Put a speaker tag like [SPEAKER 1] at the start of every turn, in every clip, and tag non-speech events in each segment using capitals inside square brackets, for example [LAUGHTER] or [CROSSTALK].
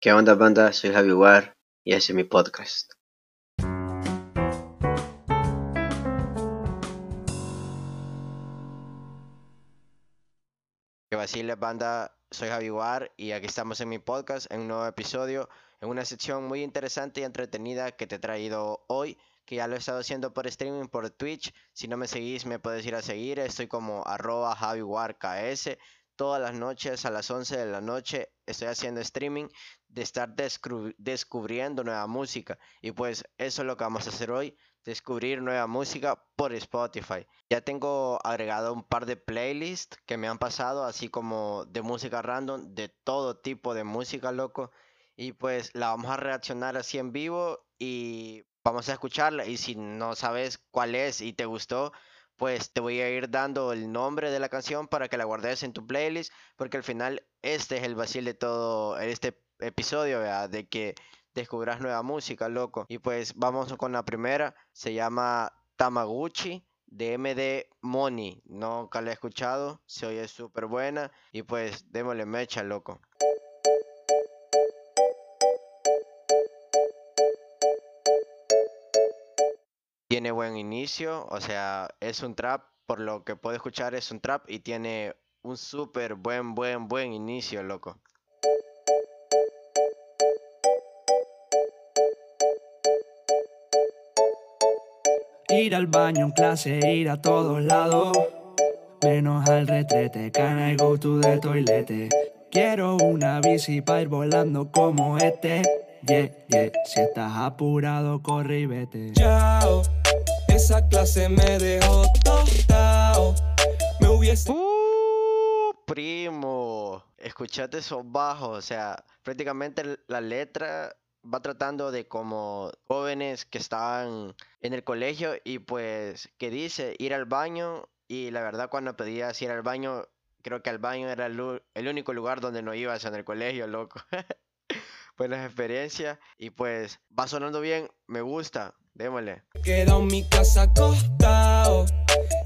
[SPEAKER 1] ¿Qué onda banda? Soy Javi War y ese es mi podcast.
[SPEAKER 2] Que vacile banda, soy Javi War y aquí estamos en mi podcast en un nuevo episodio, en una sección muy interesante y entretenida que te he traído hoy, que ya lo he estado haciendo por streaming por Twitch. Si no me seguís me puedes ir a seguir, estoy como arroba KS todas las noches a las 11 de la noche estoy haciendo streaming de estar descubriendo nueva música. Y pues eso es lo que vamos a hacer hoy, descubrir nueva música por Spotify. Ya tengo agregado un par de playlists que me han pasado, así como de música random, de todo tipo de música, loco. Y pues la vamos a reaccionar así en vivo y vamos a escucharla. Y si no sabes cuál es y te gustó, pues te voy a ir dando el nombre de la canción para que la guardes en tu playlist, porque al final este es el vacil de todo este episodio, de que descubras nueva música, loco. Y pues vamos con la primera, se llama Tamaguchi de MD Money, nunca la he escuchado, se oye súper buena y pues démosle mecha, loco. tiene buen inicio, o sea, es un trap, por lo que puedo escuchar es un trap y tiene un súper buen, buen, buen inicio, loco.
[SPEAKER 3] Ir al baño en clase, ir a todos lados. Menos al retrete, can I go to the toilet? Quiero una bici para ir volando como este. Yeah, yeah, si estás apurado, corre y vete. Chao esa clase me dejó tostado. Me hubiese.
[SPEAKER 2] Uh, primo, escuchate esos bajos. O sea, prácticamente la letra va tratando de como jóvenes que estaban en el colegio y pues que dice ir al baño y la verdad cuando pedías ir al baño creo que al baño era el, único lugar donde no ibas en el colegio loco [LAUGHS] buenas experiencias y pues va sonando bien me gusta Démosle.
[SPEAKER 3] Queda en mi casa acostado.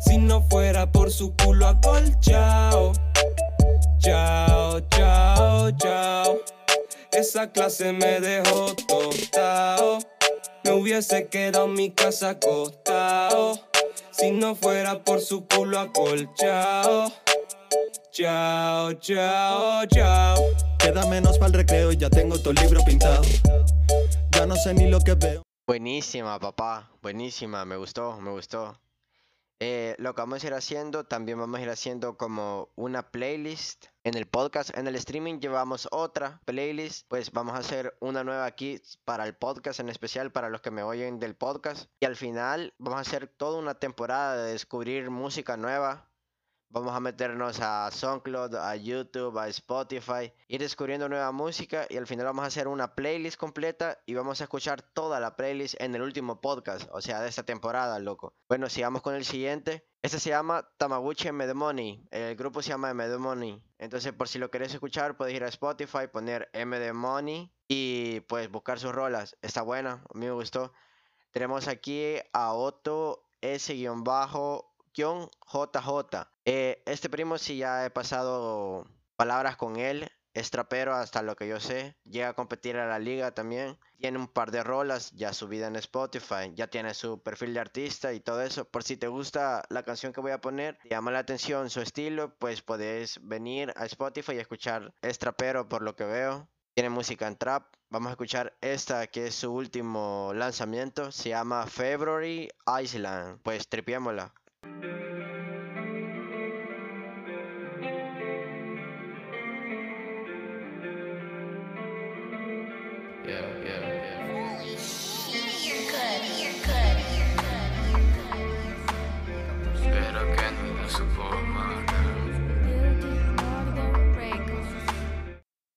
[SPEAKER 3] Si no fuera por su culo acolchao. Chao, chao, chao. Esa clase me dejó tostado. Me hubiese quedado en mi casa acostado. Si no fuera por su culo acolchao. Chao, chao, chao.
[SPEAKER 4] Queda menos para el recreo y ya tengo todo el libro pintado. Ya no sé ni lo que veo.
[SPEAKER 2] Buenísima, papá. Buenísima. Me gustó, me gustó. Eh, lo que vamos a ir haciendo, también vamos a ir haciendo como una playlist en el podcast. En el streaming llevamos otra playlist. Pues vamos a hacer una nueva aquí para el podcast, en especial para los que me oyen del podcast. Y al final vamos a hacer toda una temporada de descubrir música nueva Vamos a meternos a SoundCloud, a YouTube, a Spotify, ir descubriendo nueva música y al final vamos a hacer una playlist completa y vamos a escuchar toda la playlist en el último podcast, o sea, de esta temporada, loco. Bueno, sigamos con el siguiente. Este se llama Tamaguchi MD El grupo se llama MD Money. Entonces, por si lo querés escuchar, puedes ir a Spotify, poner MD Money y pues buscar sus rolas. Está buena, a mí me gustó. Tenemos aquí a Otto S-bajo JJ. Eh, este primo sí ya he pasado palabras con él. Es trapero hasta lo que yo sé. Llega a competir a la liga también. Tiene un par de rolas ya subida en Spotify. Ya tiene su perfil de artista y todo eso. Por si te gusta la canción que voy a poner, llama la atención su estilo, pues puedes venir a Spotify y escuchar. Es trapero por lo que veo. Tiene música en trap. Vamos a escuchar esta que es su último lanzamiento. Se llama February Island. Pues tripiémosla.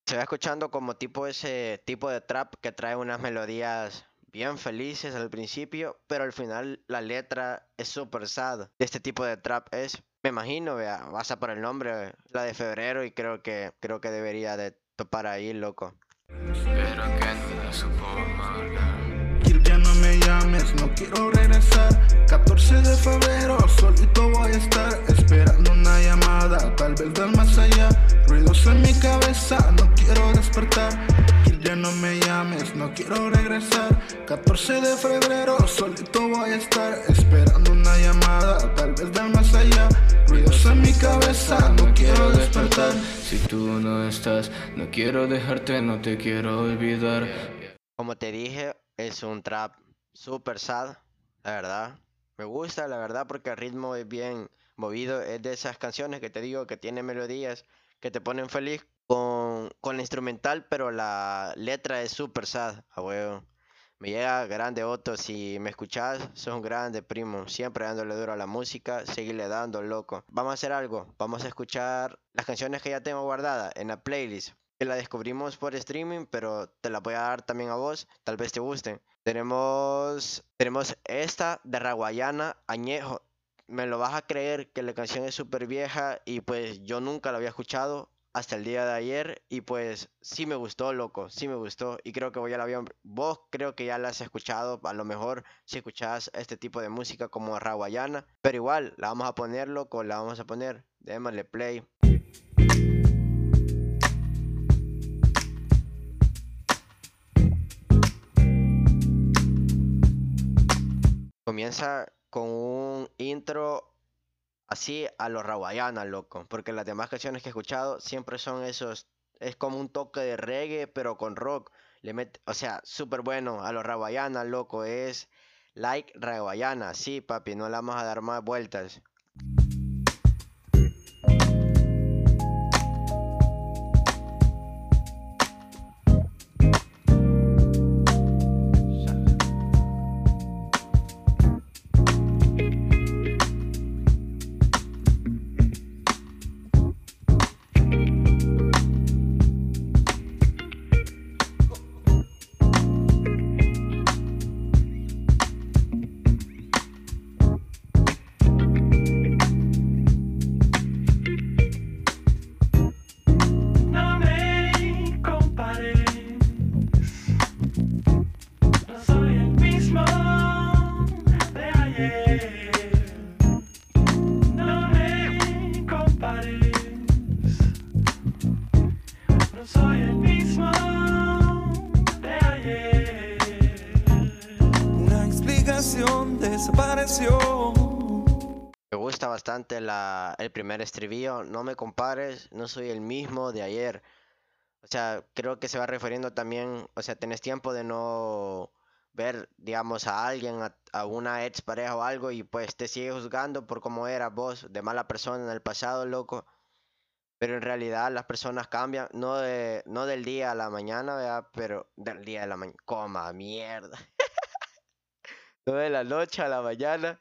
[SPEAKER 2] Se va escuchando como tipo ese tipo de trap que trae unas melodías bien felices al principio, pero al final la letra es súper sad. Este tipo de trap es, me imagino, vea, basa por el nombre, la de febrero y creo que creo que debería de topar ahí, loco. Espero que
[SPEAKER 4] no Ya no me llames, no quiero regresar. 14 de febrero, solito voy a estar esperando una llamada, tal vez del más allá. Ruidos en mi cabeza, no quiero despertar. Ya no me llames, no quiero regresar. 14 de febrero, solito voy a estar esperando una llamada, tal vez del más allá. Ruidos en mi cabeza, no quiero despertar.
[SPEAKER 3] Si tú no estás, no quiero dejarte, no te quiero olvidar.
[SPEAKER 2] Como te dije, es un trap super sad, la verdad. Me gusta, la verdad, porque el ritmo es bien movido. Es de esas canciones que te digo que tiene melodías que te ponen feliz con, con la instrumental, pero la letra es super sad, a huevo. Me llega grande Otto, si me escuchás, sos un grande primo, siempre dándole duro a la música, seguirle dando, loco. Vamos a hacer algo, vamos a escuchar las canciones que ya tengo guardadas en la playlist. Que la descubrimos por streaming, pero te la voy a dar también a vos, tal vez te gusten. Tenemos, tenemos esta de Raguayana, Añejo. Me lo vas a creer que la canción es súper vieja y pues yo nunca la había escuchado hasta el día de ayer y pues sí me gustó, loco, sí me gustó y creo que voy a la vos creo que ya la has escuchado, a lo mejor si escuchás este tipo de música como raguayana, pero igual la vamos a poner, loco, la vamos a poner, démosle play. Comienza con un intro así a los raguayana, loco. Porque las demás canciones que he escuchado siempre son esos. Es como un toque de reggae, pero con rock. Le mete, o sea, súper bueno a los raguayana, loco. Es like raguayana. Sí, papi, no le vamos a dar más vueltas.
[SPEAKER 3] Desapareció.
[SPEAKER 2] Me gusta bastante la, el primer estribillo. No me compares, no soy el mismo de ayer. O sea, creo que se va refiriendo también, o sea, tenés tiempo de no ver, digamos, a alguien, a, una ex pareja o algo, y pues te sigue juzgando por cómo eras vos, de mala persona en el pasado, loco. Pero en realidad las personas cambian, no, de, no del día a la mañana, ¿verdad? Pero del día a la mañana. Coma, mierda. No de la noche a la mañana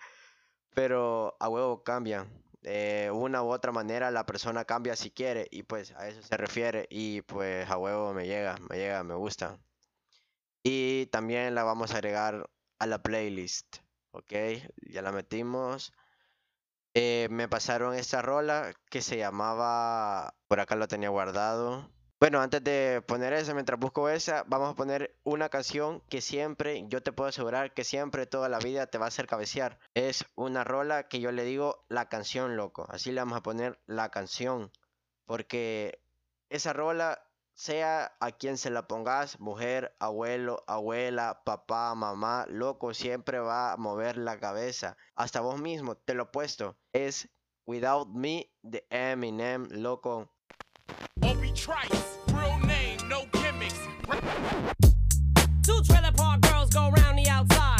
[SPEAKER 2] pero a huevo cambian. De una u otra manera la persona cambia si quiere y pues a eso se refiere y pues a huevo me llega, me llega, me gusta. Y también la vamos a agregar a la playlist, ¿ok? Ya la metimos. Eh, me pasaron esta rola que se llamaba, por acá lo tenía guardado. Bueno, antes de poner esa, mientras busco esa, vamos a poner una canción que siempre, yo te puedo asegurar que siempre toda la vida te va a hacer cabecear. Es una rola que yo le digo la canción, loco. Así le vamos a poner la canción. Porque esa rola, sea a quien se la pongas, mujer, abuelo, abuela, papá, mamá, loco, siempre va a mover la cabeza. Hasta vos mismo, te lo he puesto. Es Without Me de Eminem, loco.
[SPEAKER 5] Trice, real name, no gimmicks.
[SPEAKER 6] Two trailer park girls go round the outside,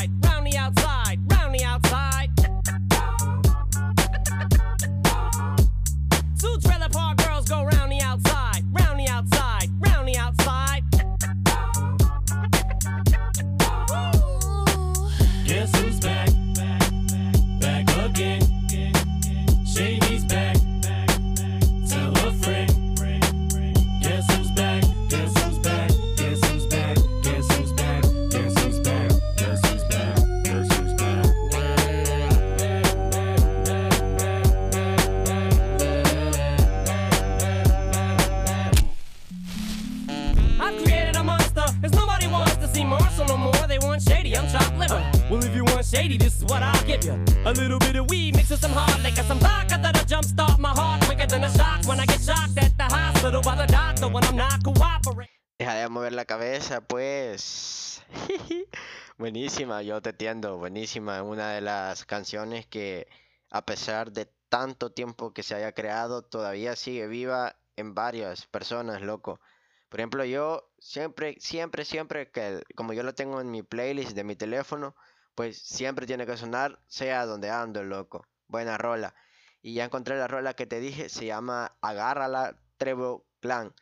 [SPEAKER 6] Well, if you want shady, this is what I'll give you. A little bit of weed mixed with some hard liquor, some vodka that'll jumpstart my heart quicker than a shock when I get shocked at the hospital by the doctor when I'm not cooperating.
[SPEAKER 2] Deja de mover la cabeza, pues. [LAUGHS] buenísima, yo te entiendo, buenísima. Una de las canciones que, a pesar de tanto tiempo que se haya creado, todavía sigue viva en varias personas, loco. Por ejemplo, yo siempre, siempre, siempre que, como yo lo tengo en mi playlist de mi teléfono, pues siempre tiene que sonar, sea donde ando, loco. Buena rola. Y ya encontré la rola que te dije, se llama Agárrala Trevo Clan.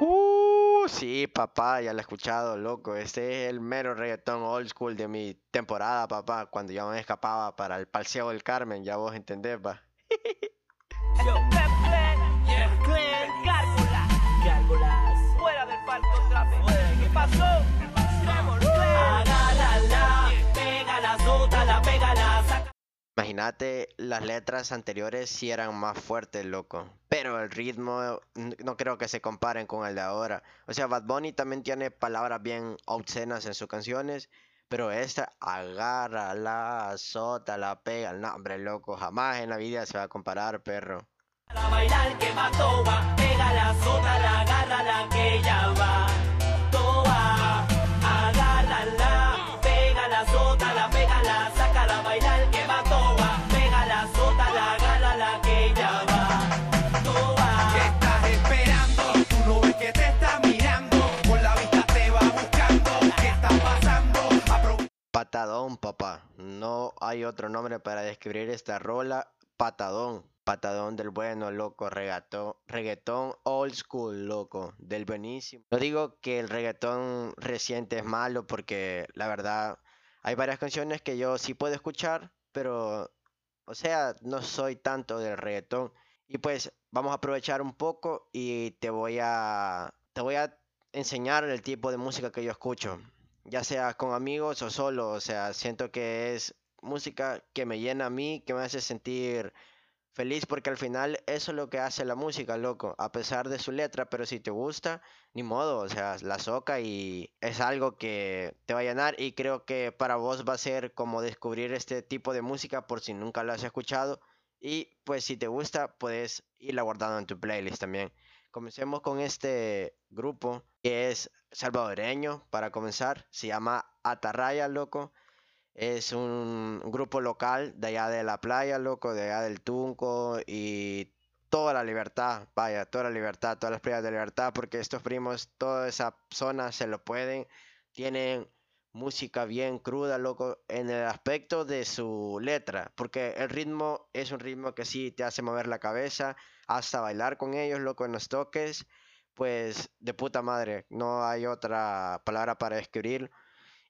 [SPEAKER 2] Uh, sí, papá, ya lo he escuchado, loco. Este es el mero reggaetón old school de mi temporada, papá. Cuando yo me escapaba para el Paseo del Carmen, ya vos entendés, va.
[SPEAKER 6] Fuera del palco. ¿Qué pasó?
[SPEAKER 2] Imagínate, las letras anteriores sí eran más fuertes, loco. Pero el ritmo no creo que se comparen con el de ahora. O sea, Bad Bunny también tiene palabras bien obscenas en sus canciones. Pero esta, agárrala, azótala, pega. No, hombre, loco, jamás en la vida se va a comparar, perro.
[SPEAKER 6] A bailar que sótala, agárrala que ya va.
[SPEAKER 2] Patadón, papá. No hay otro nombre para describir esta rola. Patadón. Patadón del bueno, loco. Regatón, reggaetón old school, loco. Del buenísimo. No digo que el reggaetón reciente es malo porque la verdad hay varias canciones que yo sí puedo escuchar, pero o sea, no soy tanto del reggaetón. Y pues vamos a aprovechar un poco y te voy a te voy a enseñar el tipo de música que yo escucho ya sea con amigos o solo, o sea, siento que es música que me llena a mí, que me hace sentir feliz, porque al final eso es lo que hace la música, loco, a pesar de su letra, pero si te gusta, ni modo, o sea, la soca y es algo que te va a llenar y creo que para vos va a ser como descubrir este tipo de música por si nunca lo has escuchado y pues si te gusta, puedes irla guardando en tu playlist también. Comencemos con este grupo que es salvadoreño para comenzar. Se llama Atarraya, loco. Es un grupo local de allá de la playa, loco, de allá del Tunco y toda la libertad, vaya, toda la libertad, todas las playas de libertad, porque estos primos, toda esa zona se lo pueden. Tienen música bien cruda, loco, en el aspecto de su letra, porque el ritmo es un ritmo que sí te hace mover la cabeza, hasta bailar con ellos, loco, en los toques, pues de puta madre, no hay otra palabra para describir.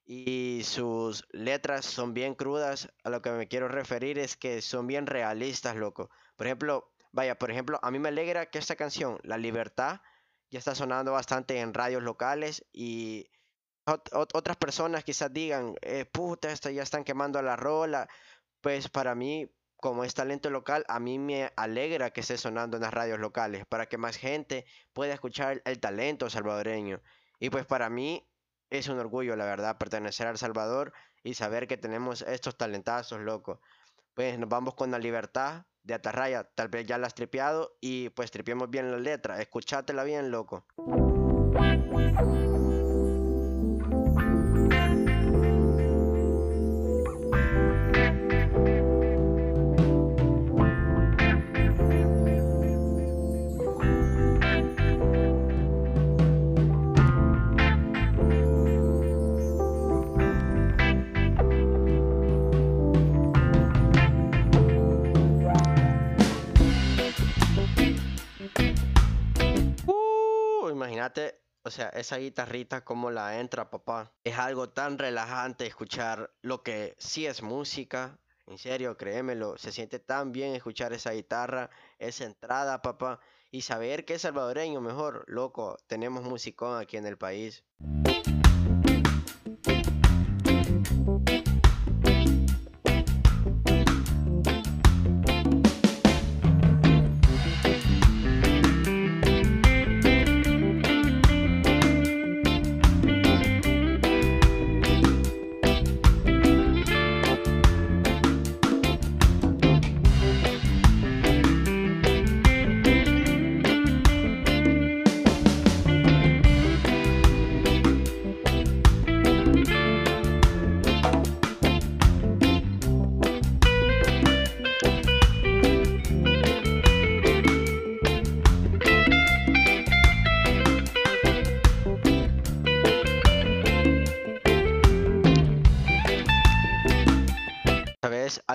[SPEAKER 2] Y sus letras son bien crudas, a lo que me quiero referir es que son bien realistas, loco. Por ejemplo, vaya, por ejemplo, a mí me alegra que esta canción, La Libertad, ya está sonando bastante en radios locales y ot- ot- otras personas quizás digan, eh, puta, esta ya están quemando la rola. Pues para mí, como es talento local, a mí me alegra que esté sonando en las radios locales, para que más gente pueda escuchar el talento salvadoreño. Y pues para mí es un orgullo, la verdad, pertenecer a El Salvador y saber que tenemos estos talentazos, loco. Pues nos vamos con la libertad de Atarraya, tal vez ya la has tripeado y pues tripiemos bien la letra, escuchátela bien, loco. O sea, esa guitarrita como la entra, papá. Es algo tan relajante escuchar lo que sí es música. En serio, créemelo, se siente tan bien escuchar esa guitarra, esa entrada, papá, y saber que es salvadoreño mejor, loco, tenemos musicón aquí en el país.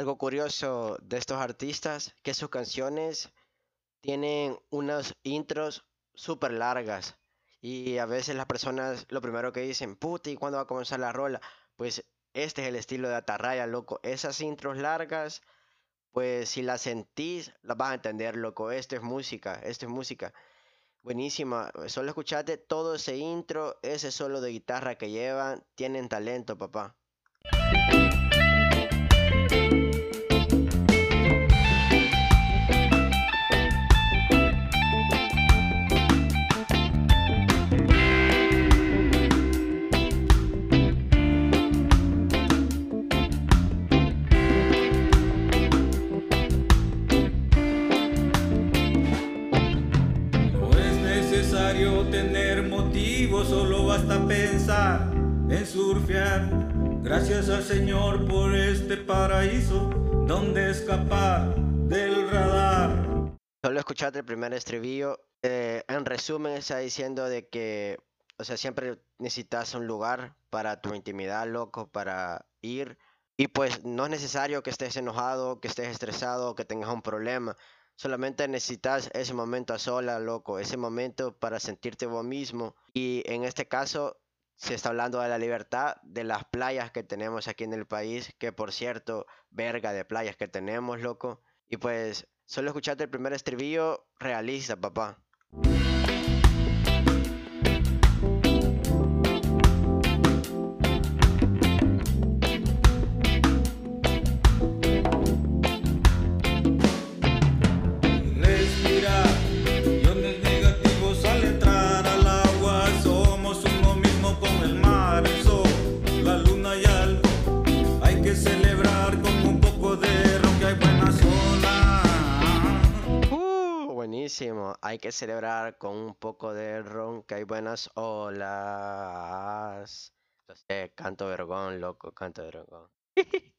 [SPEAKER 2] Algo curioso de estos artistas, que sus canciones tienen unas intros súper largas. Y a veces las personas lo primero que dicen, puta, ¿y cuándo va a comenzar la rola? Pues este es el estilo de Atarraya, loco. Esas intros largas, pues si las sentís, las vas a entender, loco. Esto es música, esto es música. Buenísima. Solo escuchate todo ese intro, ese solo de guitarra que llevan. Tienen talento, papá.
[SPEAKER 7] Necesario tener motivos, solo basta pensar en surfear. Gracias al Señor por este paraíso donde escapar del radar.
[SPEAKER 2] Solo escuchate el primer estribillo. eh, en resumen, está diciendo de que, o sea, siempre necesitas un lugar para tu intimidad, loco, para ir. Y pues no es necesario que estés enojado, que estés estresado, que tengas un problema. Solamente necesitas ese momento a sola, loco, ese momento para sentirte vos mismo. Y en este caso se está hablando de la libertad de las playas que tenemos aquí en el país, que por cierto, verga de playas que tenemos, loco. Y pues solo escuchate el primer estribillo realista, papá.
[SPEAKER 7] Hay que celebrar con un poco de ron que hay buenas olas.
[SPEAKER 2] Sé, canto vergón, loco, canto vergón. [LAUGHS]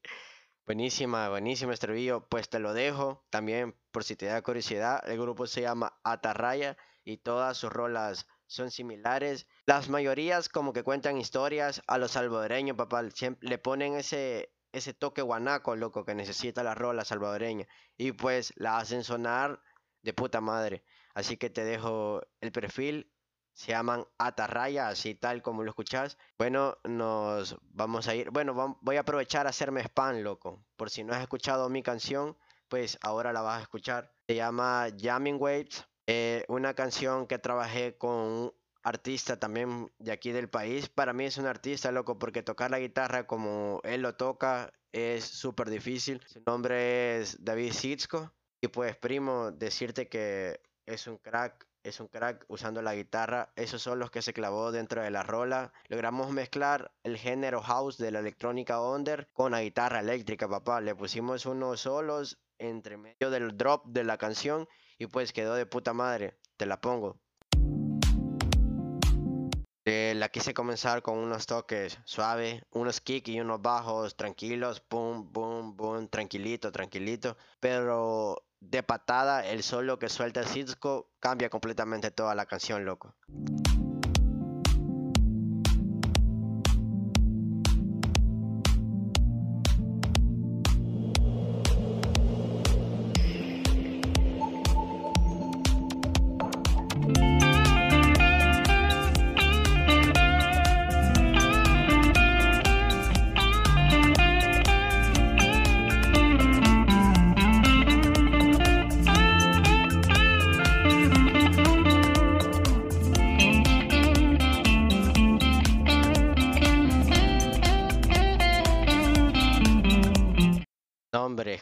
[SPEAKER 2] Buenísima, buenísimo estribillo. Pues te lo dejo también por si te da curiosidad. El grupo se llama Atarraya y todas sus rolas son similares. Las mayorías como que cuentan historias a los salvadoreños, papá. Siempre le ponen ese, ese toque guanaco, loco, que necesita la rola salvadoreña. Y pues la hacen sonar de puta madre. Así que te dejo el perfil. Se llaman Atarraya, así tal como lo escuchás. Bueno, nos vamos a ir. Bueno, voy a aprovechar a hacerme spam, loco. Por si no has escuchado mi canción, pues ahora la vas a escuchar. Se llama Jamming Waves. eh, una canción que trabajé con un artista también de aquí del país. Para mí es un artista, loco, porque tocar la guitarra como él lo toca es súper difícil. Su nombre es David Sitzko. Y pues, primo, decirte que es un crack, es un crack usando la guitarra. Esos son los que se clavó dentro de la rola. Logramos mezclar el género house de la electrónica under con la guitarra eléctrica, papá. Le pusimos unos solos entre medio del drop de la canción y pues quedó de puta madre. Te la pongo. Eh, la quise comenzar con unos toques suaves, unos kicks y unos bajos tranquilos, boom, boom, boom, tranquilito, tranquilito. Pero de patada, el solo que suelta el Cisco cambia completamente toda la canción, loco.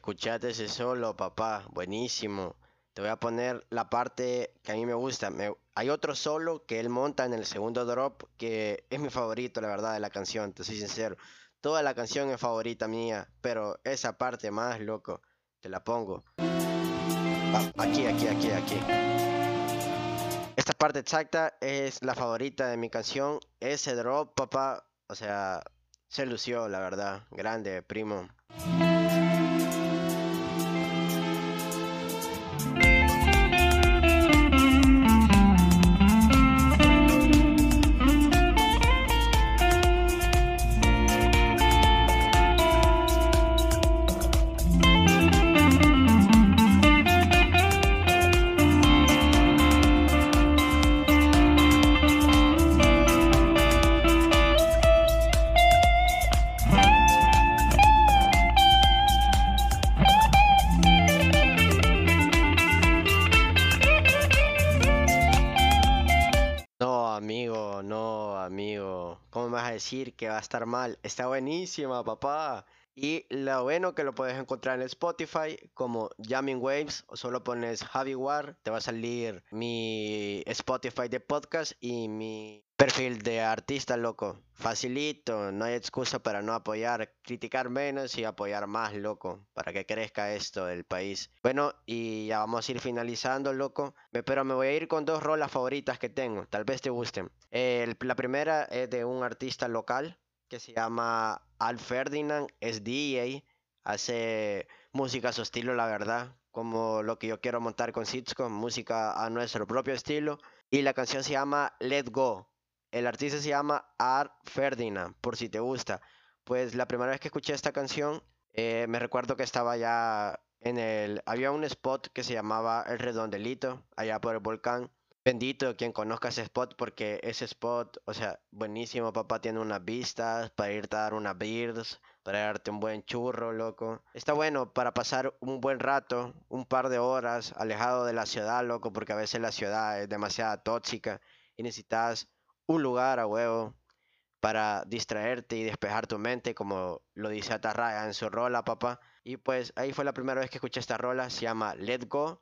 [SPEAKER 2] Escuchate ese solo, papá, buenísimo. Te voy a poner la parte que a mí me gusta. Me- Hay otro solo que él monta en el segundo drop que es mi favorito, la verdad, de la canción, te soy sincero. Toda la canción es favorita mía, pero esa parte más, loco, te la pongo. Aquí, aquí, aquí, aquí. Esta parte exacta es la favorita de mi canción. Ese drop, papá, o sea, se lució, la verdad. Grande, primo. Decir que va a estar mal? Está buenísima, papá. Y lo bueno que lo puedes encontrar en Spotify como Jamming Waves o solo pones Javi War, te va a salir mi Spotify de podcast y mi perfil de artista, loco. Facilito, no hay excusa para no apoyar, criticar menos y apoyar más, loco, para que crezca esto del país. Bueno, y ya vamos a ir finalizando, loco. Pero me voy a ir con dos rolas favoritas que tengo, tal vez te gusten. La primera es de un artista local que se llama Al Ferdinand, es DJ, hace música a su estilo, la verdad, como lo que yo quiero montar con Sitco, música a nuestro propio estilo. Y la canción se llama Let Go. El artista se llama Art Ferdinand, por si te gusta. Pues la primera vez que escuché esta canción, eh, me recuerdo que estaba ya en el... Había un spot que se llamaba El Redondelito, allá por el volcán. Bendito quien conozca ese spot porque ese spot, o sea, buenísimo, papá, tiene unas vistas para irte a dar unas beers, para darte un buen churro, loco. Está bueno para pasar un buen rato, un par de horas alejado de la ciudad, loco, porque a veces la ciudad es demasiado tóxica y necesitas un lugar a huevo para distraerte y despejar tu mente, como lo dice Atarraya en su rola, papá. Y pues ahí fue la primera vez que escuché esta rola, se llama Let Go.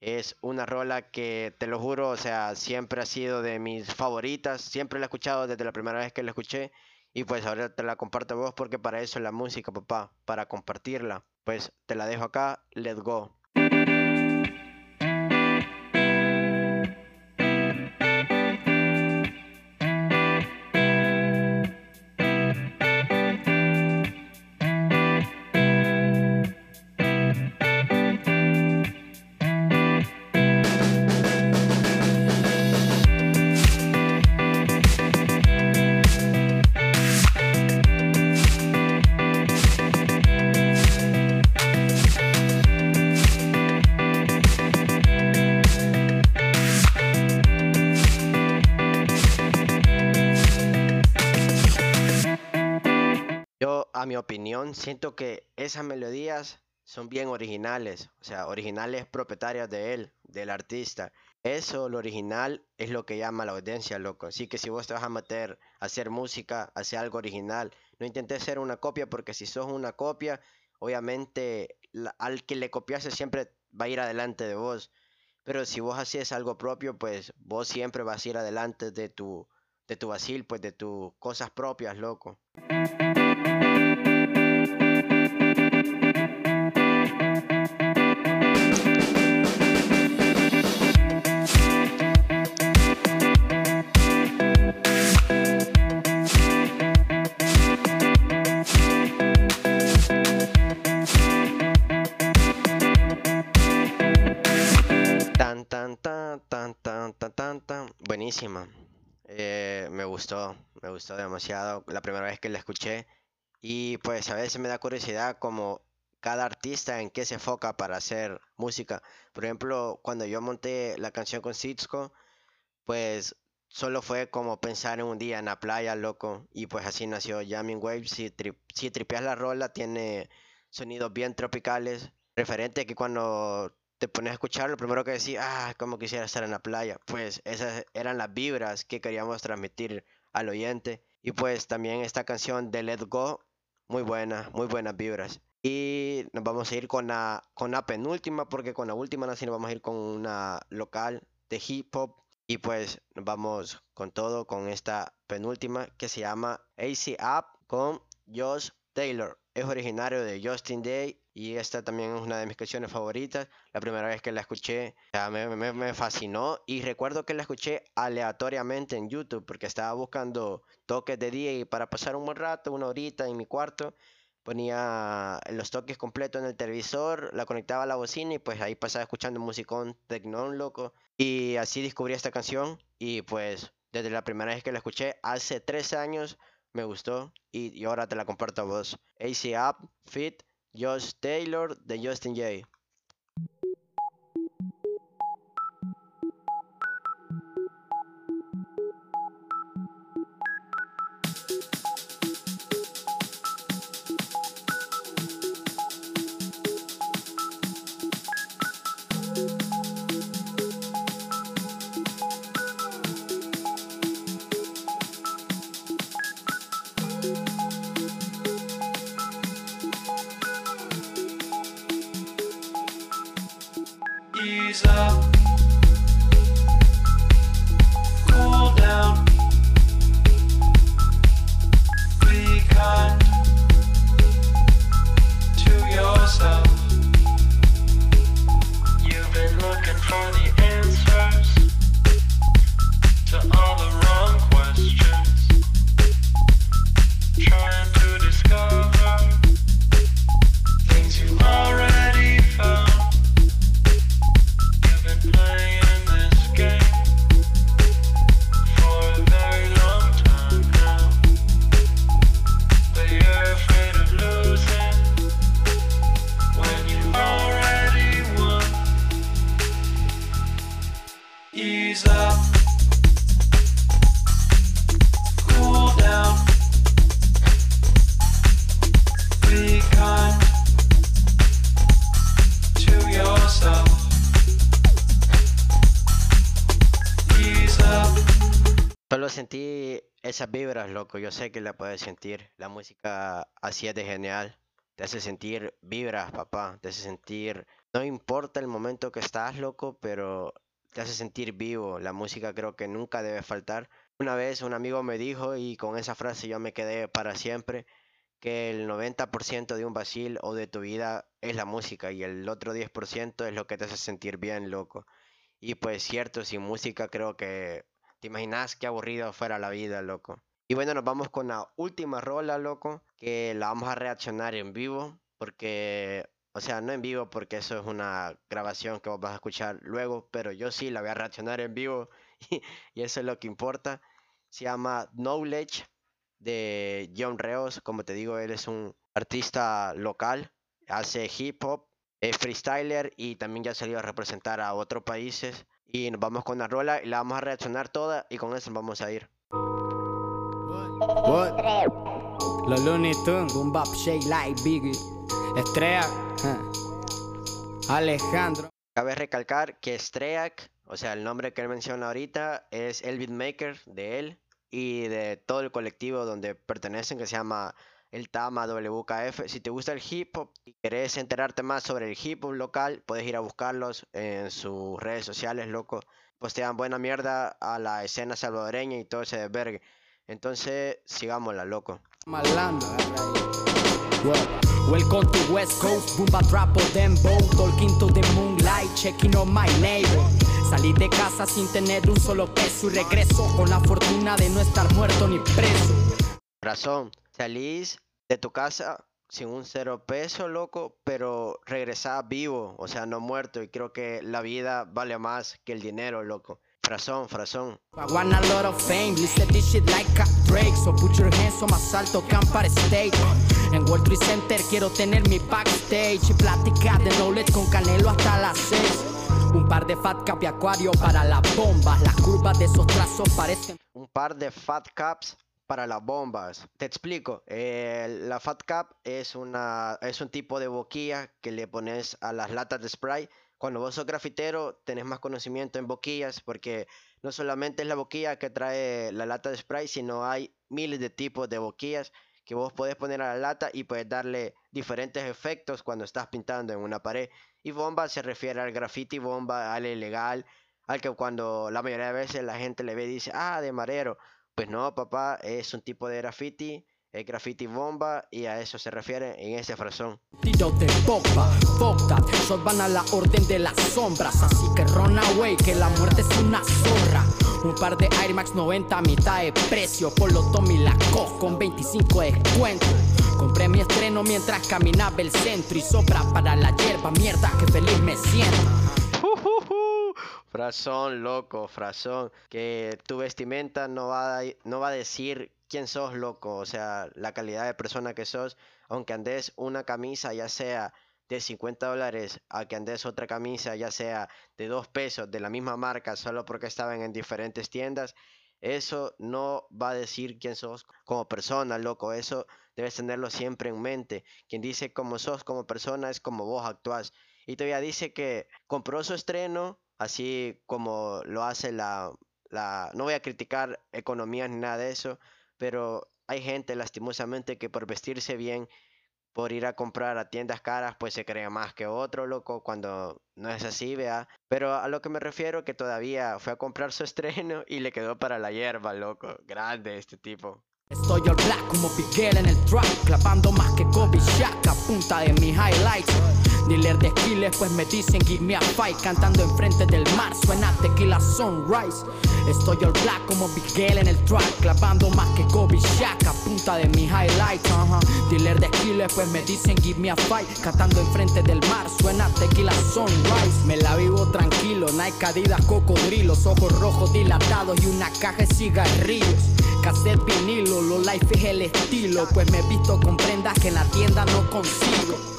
[SPEAKER 2] Es una rola que, te lo juro, o sea, siempre ha sido de mis favoritas. Siempre la he escuchado desde la primera vez que la escuché. Y pues ahora te la comparto a vos porque para eso es la música, papá, para compartirla. Pues te la dejo acá, Let Go. Mi opinión, siento que esas melodías son bien originales, o sea, originales propietarias de él, del artista. Eso, lo original, es lo que llama la audiencia, loco. Así que si vos te vas a meter a hacer música, hacer algo original, no intentes ser una copia, porque si sos una copia, obviamente al que le copiaste siempre va a ir adelante de vos. Pero si vos haces algo propio, pues vos siempre vas a ir adelante de tu, de tu vacil, pues de tus cosas propias, loco. Eh, me gustó, me gustó demasiado la primera vez que la escuché. Y pues a veces me da curiosidad como cada artista en qué se enfoca para hacer música. Por ejemplo, cuando yo monté la canción con Sitsko, pues solo fue como pensar en un día en la playa, loco. Y pues así nació Jamming Waves. Si, tri- si tripeas la rola, tiene sonidos bien tropicales. Referente que cuando te pones a escuchar, lo primero que decís, ah, como quisiera estar en la playa. Pues esas eran las vibras que queríamos transmitir al oyente. Y pues también esta canción de Let Go, muy buena, muy buenas vibras. Y nos vamos a ir con la, con la penúltima, porque con la última no, sino vamos a ir con una local de hip hop. Y pues nos vamos con todo, con esta penúltima que se llama AC Up con Josh Taylor. Es originario de Justin Day y esta también es una de mis canciones favoritas. La primera vez que la escuché, me, fascinó y recuerdo que la escuché aleatoriamente en YouTube porque estaba buscando toques de DJ para pasar un buen rato, una horita en mi cuarto. Ponía los toques completos en el televisor, la conectaba a la bocina y pues ahí pasaba escuchando musicón tecnón, loco. Y así descubrí esta canción y pues desde la primera vez que la escuché, hace tres años, me gustó y, ahora te la comparto a vos. AC Up, Fit, Josh Taylor de Justin J.
[SPEAKER 8] time.
[SPEAKER 2] Esas vibras, loco. Yo sé que la puedes sentir. La música así es de genial. Te hace sentir vibras, papá. Te hace sentir. No importa el momento que estás, loco, pero te hace sentir vivo. La música creo que nunca debe faltar. Una vez un amigo me dijo, y con esa frase yo me quedé para siempre, que el 90% de un vacil o de tu vida es la música y el otro 10% es lo que te hace sentir bien, loco. Y pues cierto, sin música creo que ¿Te imaginas qué aburrido fuera la vida, loco? Y bueno, nos vamos con la última rola, loco, que la vamos a reaccionar en vivo, porque, o sea, no en vivo porque eso es una grabación que vos vas a escuchar luego, pero yo sí la voy a reaccionar en vivo [LAUGHS] y, eso es lo que importa. Se llama Knowledge de John Reos, como te digo, él es un artista local, hace hip hop, es freestyler y también ya salió a representar a otros países. Y nos vamos con la rola y la vamos a reaccionar toda y con eso nos vamos a ir.
[SPEAKER 9] What? Los Looney Tunes, Boom Bap, Shake Light, Biggie, Estrella, huh. Alejandro.
[SPEAKER 2] Cabe recalcar que Streak, o sea, el nombre que él menciona ahorita, es el beatmaker de él y de todo el colectivo donde pertenecen, que se llama el Tama WKF. Si te gusta el hip hop y querés enterarte más sobre el hip hop local, puedes ir a buscarlos en sus redes sociales, loco. Postean buena mierda a la escena salvadoreña y todo ese desvergue. Entonces, sigámosla, loco.
[SPEAKER 9] Malando, welcome to West Coast, boom bap rap or dembow, talking to the moonlight, checking on my neighbor. Salí de casa sin tener un solo peso y regreso con la fortuna de no estar muerto ni preso.
[SPEAKER 2] Razón, salís de tu casa sin un cero peso, loco, pero regresás vivo, o sea, no muerto. Y creo que la vida vale más que el dinero, loco. Frazón, frazón.
[SPEAKER 9] I want a lot of fame, listen this shit like a Drake So put your hands on más alto que Empire State En World Trade Center quiero tener mi backstage Y platicar de knowledge con Canelo hasta las 6 Un par de fat cap y acuario para las bombas Las curvas de esos trazos parecen
[SPEAKER 2] Un par de fat caps para las bombas. Te explico. la fat cap es, una, es un tipo de boquilla que le pones a las latas de spray. Cuando vos sos grafitero, tenés más conocimiento en boquillas porque no solamente es la boquilla que trae la lata de spray, sino hay miles de tipos de boquillas que vos podés poner a la lata y puedes darle diferentes efectos cuando estás pintando en una pared. Y bomba se refiere al graffiti bomba, al ilegal, al que cuando la mayoría de veces la gente le ve y dice, ah, de marero. Pues no, papá, es un tipo de graffiti, es graffiti bomba y a eso se refiere en ese frasón.
[SPEAKER 9] tiro de bomba that, shots van a la orden de las sombras. Así que run away, que la muerte es una zorra. Un par de Air Max 90 a mitad de precio. Por los Tommy la cojo con 25 de descuento Compré mi estreno mientras caminaba el centro Y sobra para la hierba, mierda que feliz me siento
[SPEAKER 2] Frazón, loco, frazón. Que tu vestimenta no va, a, no va a decir quién sos, loco. O sea, la calidad de persona que sos. Aunque andes una camisa, ya sea de 50 dólares, a que andes otra camisa, ya sea de 2 pesos, de la misma marca, solo porque estaban en diferentes tiendas. Eso no va a decir quién sos como persona, loco. Eso debes tenerlo siempre en mente. Quien dice cómo sos como persona es como vos actuás. Y todavía dice que compró su estreno, así como lo hace la, la... No voy a criticar economía ni nada de eso, pero hay gente lastimosamente que por vestirse bien por ir a comprar a tiendas caras, pues se cree más que otro, loco, cuando no es así, vea. Pero a lo que me refiero, que todavía fue a comprar su [LAUGHS] estreno y le quedó para la hierba, loco. Grande este tipo.
[SPEAKER 9] Estoy all black como en el track, clavando más que Kobe Shaq punta de mis highlights. Dealer de skills, pues me dicen give me a fight, cantando enfrente del mar, suena tequila sunrise. Estoy all black como Miguel en el track, clavando más que Kobe Shaq a punta de mis highlights. ajá. Dealer de skills, pues me dicen give me a fight, cantando enfrente del mar, suena tequila sunrise. Me la vivo tranquilo, Nike Adidas cocodrilos, ojos rojos dilatados y una caja de cigarrillos. Cassette vinilo, lo life es el estilo, pues me he visto con prendas que en la tienda no consigo.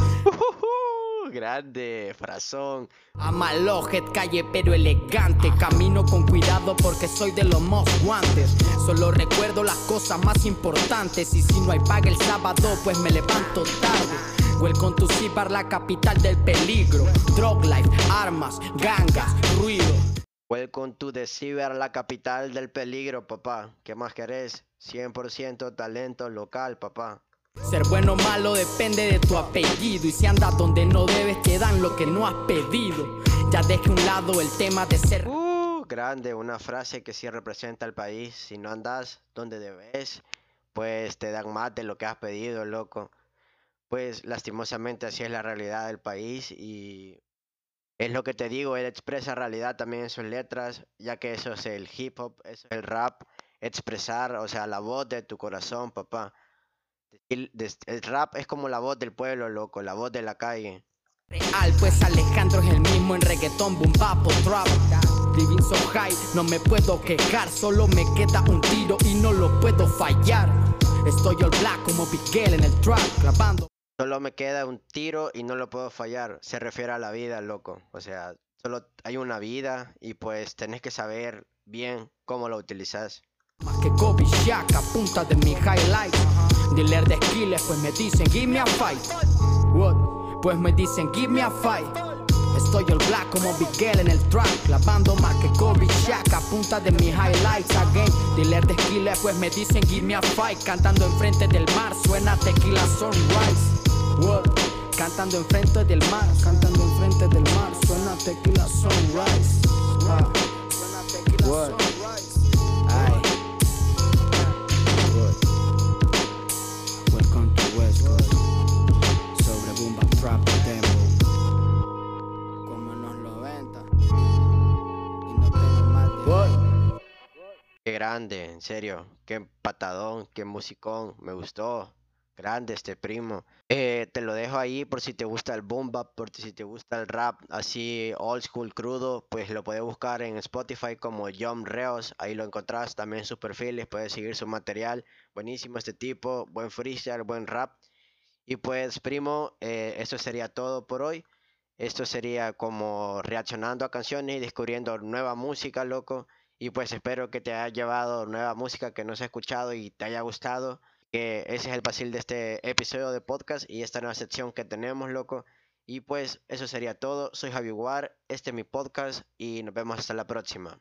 [SPEAKER 2] Grande, frazón.
[SPEAKER 9] Amalojet, calle pero elegante. Camino con cuidado porque soy de los most guantes. Solo recuerdo las cosas más importantes. Y si no hay paga el sábado, pues me levanto tarde. Welcome to Cibar, la capital del peligro. Drug life, armas, gangas, ruido.
[SPEAKER 2] Welcome to the Ciber, la capital del peligro, papá. ¿Qué más querés? 100% talento local, papá.
[SPEAKER 9] Ser bueno o malo depende de tu apellido. Y si andas donde no debes, te dan lo que no has pedido. Ya deje un lado el tema de ser.
[SPEAKER 2] Uh, grande, una frase que sí representa al país. Si no andas donde debes, pues te dan más de lo que has pedido, loco. Pues lastimosamente así es la realidad del país y es lo que te digo, él expresa realidad también en sus letras, ya que eso es el hip hop, eso es el rap, expresar, o sea, la voz de tu corazón, papá. El rap es como la voz del pueblo, loco, la voz de la calle.
[SPEAKER 9] real, pues Alejandro es el mismo en reggaetón, boom bap trap. Living so high, no me puedo quejar, solo me queda un tiro y no lo puedo fallar. Estoy all black como Miguel en el track, grabando.
[SPEAKER 2] Solo me queda un tiro y no lo puedo fallar. Se refiere a la vida, loco. O sea, solo hay una vida y pues tenés que saber bien cómo lo utilizas.
[SPEAKER 9] Más que Kobe Shaq a punta de mis highlights. Dealer de skills, pues me dicen give me a fight. What? Pues me dicen give me a fight. Estoy all black como Miguel en el track, clavando más que Kobe Shaq a punta de mis highlights again. Dealer de skills, pues me dicen give me a fight, cantando enfrente del mar, suena tequila sunrise. What? Cantando enfrente del mar, cantando enfrente del mar, suena tequila sunrise. Ah. Suena tequila
[SPEAKER 2] What? Grande, en serio. Qué patadón, qué musicón. Me gustó. Grande este primo. Eh, te lo dejo ahí por si te gusta el boom bap, por si te gusta el rap así old school crudo, pues lo puedes buscar en Spotify como John Reos. Ahí lo encontrás también en sus perfiles, puedes seguir su material. Buenísimo este tipo, buen freestyle, buen rap. Y pues primo, eh, eso sería todo por hoy. Esto sería como reaccionando a canciones y descubriendo nueva música, loco. Y pues espero que te haya llevado nueva música que no se ha escuchado y te haya gustado. Que ese es el vacil de este episodio de podcast y esta nueva sección que tenemos, loco. Y pues eso sería todo. Soy Javi Guar, este es mi podcast y nos vemos hasta la próxima.